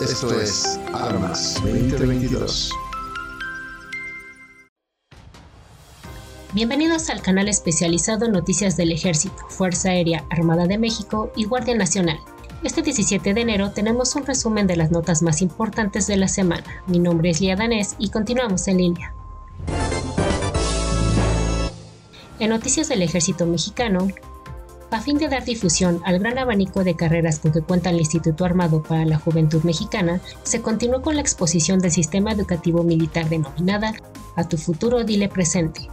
Esto es Armas 2022. Bienvenidos al canal especializado en noticias del Ejército, Fuerza Aérea, Armada de México y Guardia Nacional. Este 17 de enero tenemos un resumen de las notas más importantes de la semana. Mi nombre es Lía Danés y continuamos en línea. En noticias del Ejército Mexicano, a fin de dar difusión al gran abanico de carreras con que cuenta el Instituto Armado para la Juventud Mexicana, se continuó con la exposición del sistema educativo militar denominada A tu futuro dile presente,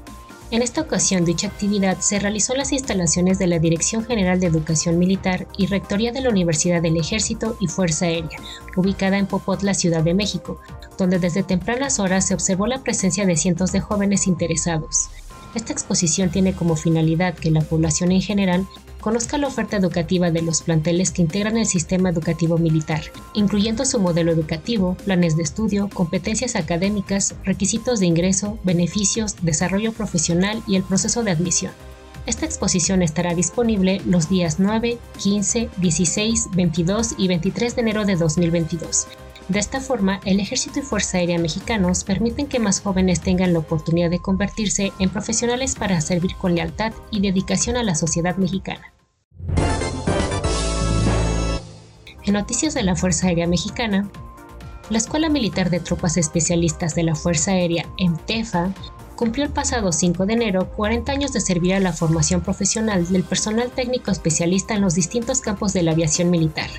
en esta ocasión, dicha actividad se realizó en las instalaciones de la Dirección General de Educación Militar y Rectoría de la Universidad del Ejército y Fuerza Aérea, ubicada en Popotla, Ciudad de México, donde desde tempranas horas se observó la presencia de cientos de jóvenes interesados. Esta exposición tiene como finalidad que la población en general conozca la oferta educativa de los planteles que integran el sistema educativo militar, incluyendo su modelo educativo, planes de estudio, competencias académicas, requisitos de ingreso, beneficios, desarrollo profesional y el proceso de admisión. Esta exposición estará disponible los días 9, 15, 16, 22 y 23 de enero de 2022 de esta forma, el Ejército y Fuerza Aérea mexicanos permiten que más jóvenes tengan la oportunidad de convertirse en profesionales para servir con lealtad y dedicación a la sociedad mexicana. En noticias de la Fuerza Aérea Mexicana, la Escuela Militar de Tropas Especialistas de la Fuerza Aérea, EMTEFA, cumplió el pasado 5 de enero 40 años de servir a la formación profesional del personal técnico especialista en los distintos campos de la aviación militar,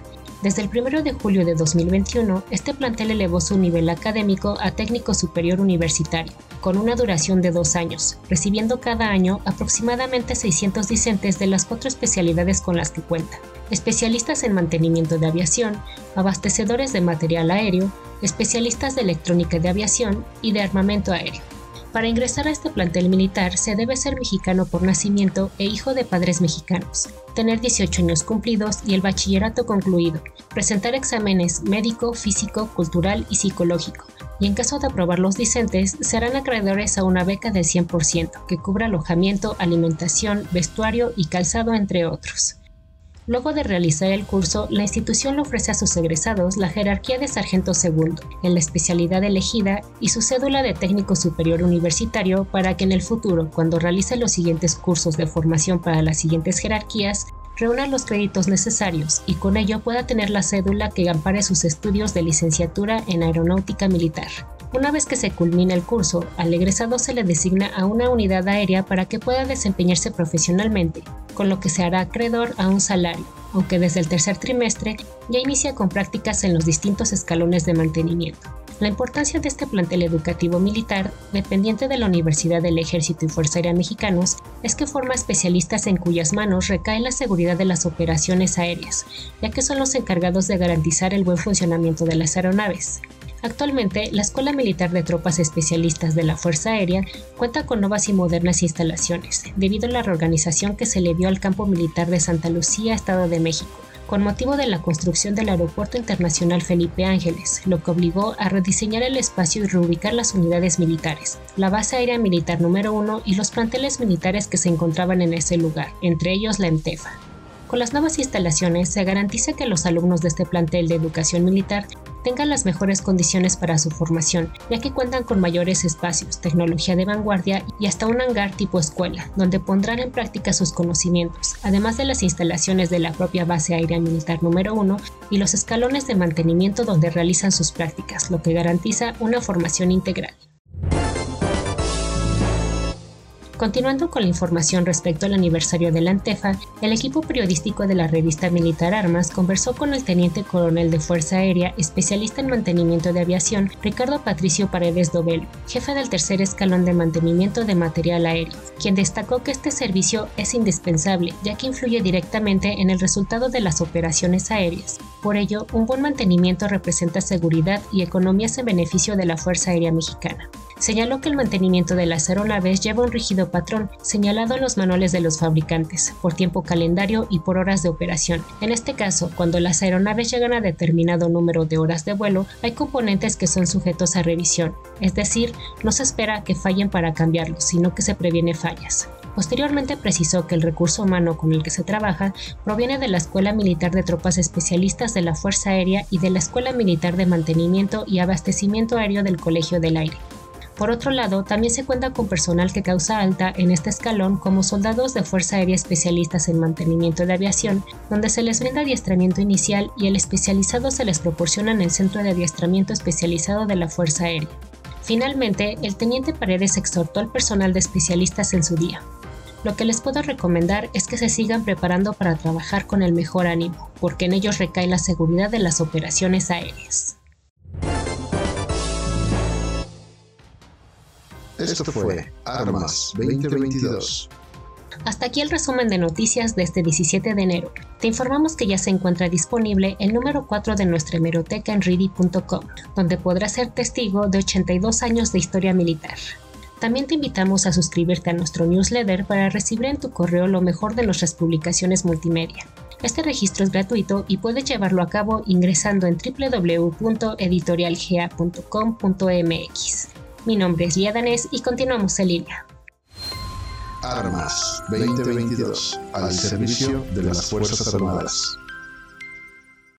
desde el 1 de julio de 2021, este plantel elevó su nivel académico a técnico superior universitario, con una duración de dos años, recibiendo cada año aproximadamente 600 discentes de las cuatro especialidades con las que cuenta. Especialistas en mantenimiento de aviación, abastecedores de material aéreo, especialistas de electrónica de aviación y de armamento aéreo. Para ingresar a este plantel militar se debe ser mexicano por nacimiento e hijo de padres mexicanos, tener 18 años cumplidos y el bachillerato concluido, presentar exámenes médico, físico, cultural y psicológico, y en caso de aprobar los discentes serán acreedores a una beca del 100% que cubra alojamiento, alimentación, vestuario y calzado entre otros. Luego de realizar el curso, la institución le ofrece a sus egresados la jerarquía de sargento segundo en la especialidad elegida y su cédula de técnico superior universitario para que en el futuro, cuando realice los siguientes cursos de formación para las siguientes jerarquías, reúna los créditos necesarios y con ello pueda tener la cédula que ampare sus estudios de licenciatura en aeronáutica militar. Una vez que se culmina el curso, al egresado se le designa a una unidad aérea para que pueda desempeñarse profesionalmente, con lo que se hará acreedor a un salario, aunque desde el tercer trimestre ya inicia con prácticas en los distintos escalones de mantenimiento. La importancia de este plantel educativo militar, dependiente de la Universidad del Ejército y Fuerza Aérea Mexicanos, es que forma especialistas en cuyas manos recae la seguridad de las operaciones aéreas, ya que son los encargados de garantizar el buen funcionamiento de las aeronaves. Actualmente, la Escuela Militar de Tropas Especialistas de la Fuerza Aérea cuenta con nuevas y modernas instalaciones, debido a la reorganización que se le dio al campo militar de Santa Lucía, Estado de México, con motivo de la construcción del Aeropuerto Internacional Felipe Ángeles, lo que obligó a rediseñar el espacio y reubicar las unidades militares, la base aérea militar número 1 y los planteles militares que se encontraban en ese lugar, entre ellos la EMTEFA. Con las nuevas instalaciones se garantiza que los alumnos de este plantel de educación militar tengan las mejores condiciones para su formación, ya que cuentan con mayores espacios, tecnología de vanguardia y hasta un hangar tipo escuela, donde pondrán en práctica sus conocimientos, además de las instalaciones de la propia base aérea militar número 1 y los escalones de mantenimiento donde realizan sus prácticas, lo que garantiza una formación integral. Continuando con la información respecto al aniversario de la Antefa, el equipo periodístico de la revista Militar Armas conversó con el teniente coronel de Fuerza Aérea, especialista en mantenimiento de aviación, Ricardo Patricio Paredes Dobel, jefe del tercer escalón de mantenimiento de material aéreo, quien destacó que este servicio es indispensable, ya que influye directamente en el resultado de las operaciones aéreas. Por ello, un buen mantenimiento representa seguridad y economías en beneficio de la Fuerza Aérea Mexicana señaló que el mantenimiento de las aeronaves lleva un rígido patrón señalado en los manuales de los fabricantes, por tiempo calendario y por horas de operación. En este caso, cuando las aeronaves llegan a determinado número de horas de vuelo, hay componentes que son sujetos a revisión, es decir, no se espera que fallen para cambiarlos, sino que se previene fallas. Posteriormente precisó que el recurso humano con el que se trabaja proviene de la Escuela Militar de Tropas Especialistas de la Fuerza Aérea y de la Escuela Militar de Mantenimiento y Abastecimiento Aéreo del Colegio del Aire. Por otro lado, también se cuenta con personal que causa alta en este escalón como soldados de Fuerza Aérea especialistas en mantenimiento de aviación, donde se les brinda adiestramiento inicial y el especializado se les proporciona en el Centro de Adiestramiento Especializado de la Fuerza Aérea. Finalmente, el teniente Paredes exhortó al personal de especialistas en su día. Lo que les puedo recomendar es que se sigan preparando para trabajar con el mejor ánimo, porque en ellos recae la seguridad de las operaciones aéreas. Esto fue Armas 2022. Hasta aquí el resumen de noticias de este 17 de enero. Te informamos que ya se encuentra disponible el número 4 de nuestra hemeroteca en ready.com, donde podrás ser testigo de 82 años de historia militar. También te invitamos a suscribirte a nuestro newsletter para recibir en tu correo lo mejor de nuestras publicaciones multimedia. Este registro es gratuito y puedes llevarlo a cabo ingresando en www.editorialgea.com.mx. Mi nombre es Lía Danés y continuamos en línea. Armas 2022 al servicio de las Fuerzas Armadas.